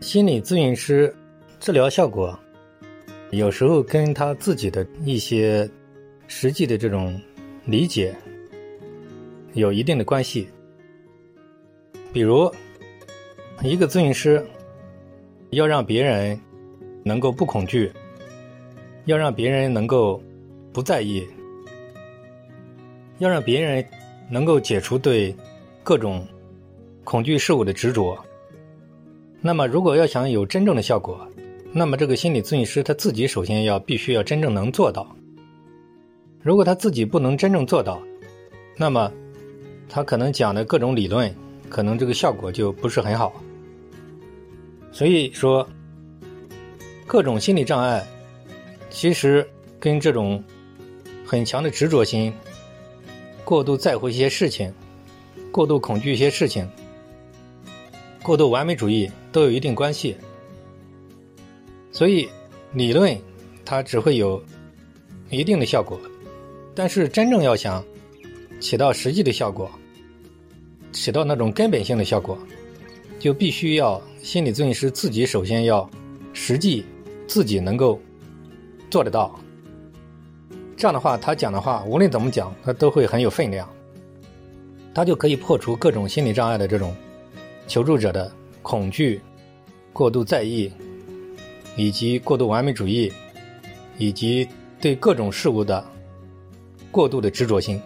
心理咨询师治疗效果有时候跟他自己的一些实际的这种理解有一定的关系。比如，一个咨询师要让别人能够不恐惧，要让别人能够不在意，要让别人能够解除对各种恐惧事物的执着。那么，如果要想有真正的效果，那么这个心理咨询师他自己首先要必须要真正能做到。如果他自己不能真正做到，那么他可能讲的各种理论。可能这个效果就不是很好，所以说，各种心理障碍，其实跟这种很强的执着心、过度在乎一些事情、过度恐惧一些事情、过度完美主义都有一定关系。所以，理论它只会有一定的效果，但是真正要想起到实际的效果。起到那种根本性的效果，就必须要心理咨询师自己首先要实际自己能够做得到。这样的话，他讲的话无论怎么讲，他都会很有分量。他就可以破除各种心理障碍的这种求助者的恐惧、过度在意，以及过度完美主义，以及对各种事物的过度的执着性。